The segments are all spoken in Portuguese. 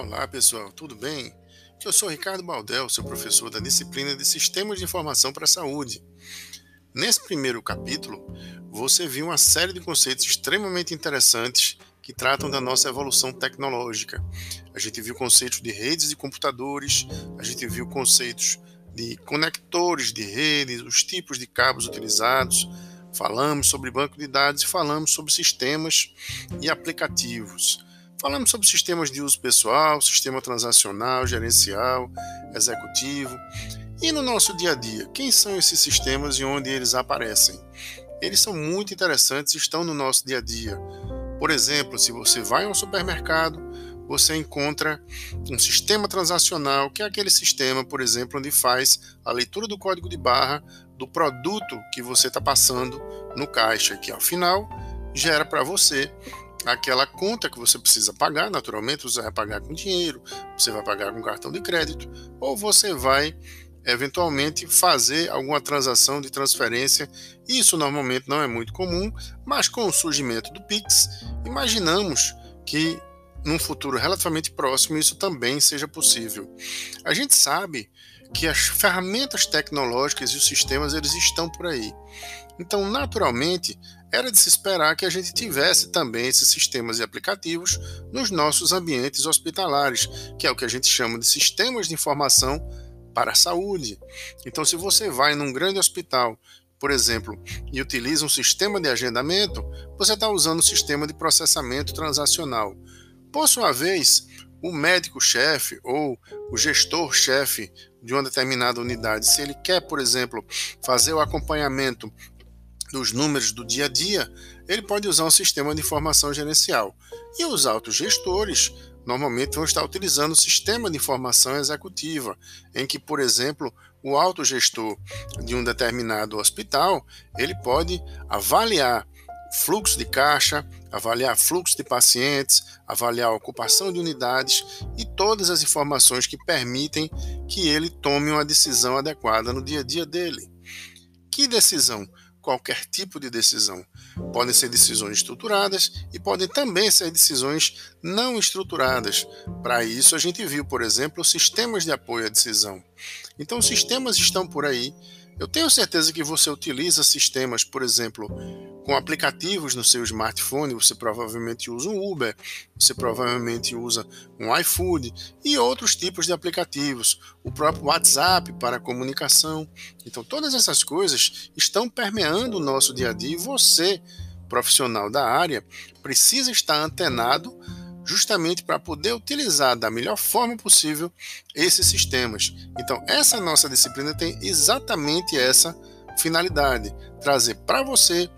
Olá pessoal, tudo bem? Eu sou Ricardo Baldel, seu professor da disciplina de Sistemas de Informação para a Saúde. Nesse primeiro capítulo, você viu uma série de conceitos extremamente interessantes que tratam da nossa evolução tecnológica. A gente viu conceitos de redes de computadores, a gente viu conceitos de conectores de redes, os tipos de cabos utilizados, falamos sobre banco de dados e falamos sobre sistemas e aplicativos. Falamos sobre sistemas de uso pessoal, sistema transacional, gerencial, executivo. E no nosso dia a dia, quem são esses sistemas e onde eles aparecem? Eles são muito interessantes e estão no nosso dia a dia. Por exemplo, se você vai ao supermercado, você encontra um sistema transacional, que é aquele sistema, por exemplo, onde faz a leitura do código de barra do produto que você está passando no caixa, que ao final gera para você aquela conta que você precisa pagar, naturalmente você vai pagar com dinheiro, você vai pagar com cartão de crédito, ou você vai eventualmente fazer alguma transação de transferência. Isso normalmente não é muito comum, mas com o surgimento do Pix, imaginamos que num futuro relativamente próximo isso também seja possível. A gente sabe que as ferramentas tecnológicas e os sistemas eles estão por aí. Então, naturalmente, era de se esperar que a gente tivesse também esses sistemas e aplicativos nos nossos ambientes hospitalares, que é o que a gente chama de sistemas de informação para a saúde. Então, se você vai num grande hospital, por exemplo, e utiliza um sistema de agendamento, você está usando o sistema de processamento transacional. Por sua vez, o médico-chefe ou o gestor-chefe de uma determinada unidade, se ele quer, por exemplo, fazer o acompanhamento dos números do dia a dia, ele pode usar um sistema de informação gerencial. E os autogestores normalmente vão estar utilizando o sistema de informação executiva, em que, por exemplo, o autogestor de um determinado hospital, ele pode avaliar fluxo de caixa, avaliar fluxo de pacientes, avaliar ocupação de unidades e todas as informações que permitem que ele tome uma decisão adequada no dia a dia dele. Que decisão? qualquer tipo de decisão. Podem ser decisões estruturadas e podem também ser decisões não estruturadas. Para isso, a gente viu, por exemplo, sistemas de apoio à decisão. Então, sistemas estão por aí eu tenho certeza que você utiliza sistemas, por exemplo, com aplicativos no seu smartphone, você provavelmente usa um Uber, você provavelmente usa um iFood e outros tipos de aplicativos, o próprio WhatsApp para comunicação. Então, todas essas coisas estão permeando o nosso dia a dia e você, profissional da área, precisa estar antenado justamente para poder utilizar da melhor forma possível esses sistemas. Então, essa nossa disciplina tem exatamente essa finalidade: trazer para você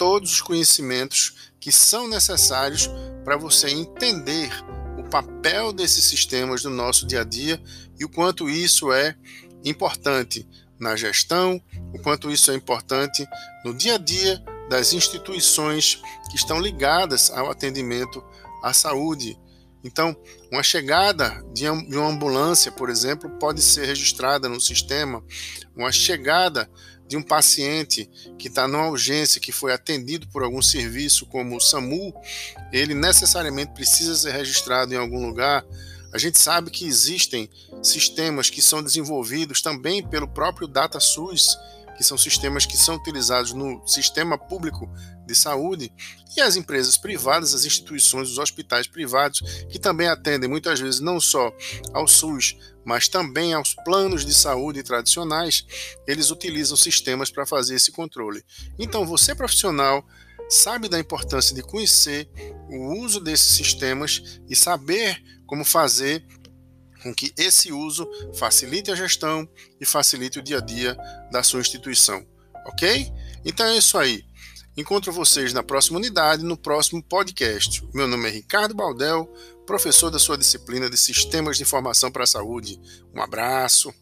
todos os conhecimentos que são necessários para você entender o papel desses sistemas no nosso dia a dia e o quanto isso é importante na gestão, o quanto isso é importante no dia a dia das instituições que estão ligadas ao atendimento à saúde. Então, uma chegada de uma ambulância, por exemplo, pode ser registrada no sistema. Uma chegada de um paciente que está numa urgência, que foi atendido por algum serviço como o SAMU, ele necessariamente precisa ser registrado em algum lugar. A gente sabe que existem sistemas que são desenvolvidos também pelo próprio DataSUS, que são sistemas que são utilizados no sistema público de saúde, e as empresas privadas, as instituições, os hospitais privados, que também atendem muitas vezes não só ao SUS, mas também aos planos de saúde tradicionais, eles utilizam sistemas para fazer esse controle. Então, você profissional sabe da importância de conhecer o uso desses sistemas e saber como fazer com que esse uso facilite a gestão e facilite o dia a dia da sua instituição. Ok? Então é isso aí. Encontro vocês na próxima unidade, no próximo podcast. Meu nome é Ricardo Baldel, professor da sua disciplina de Sistemas de Informação para a Saúde. Um abraço.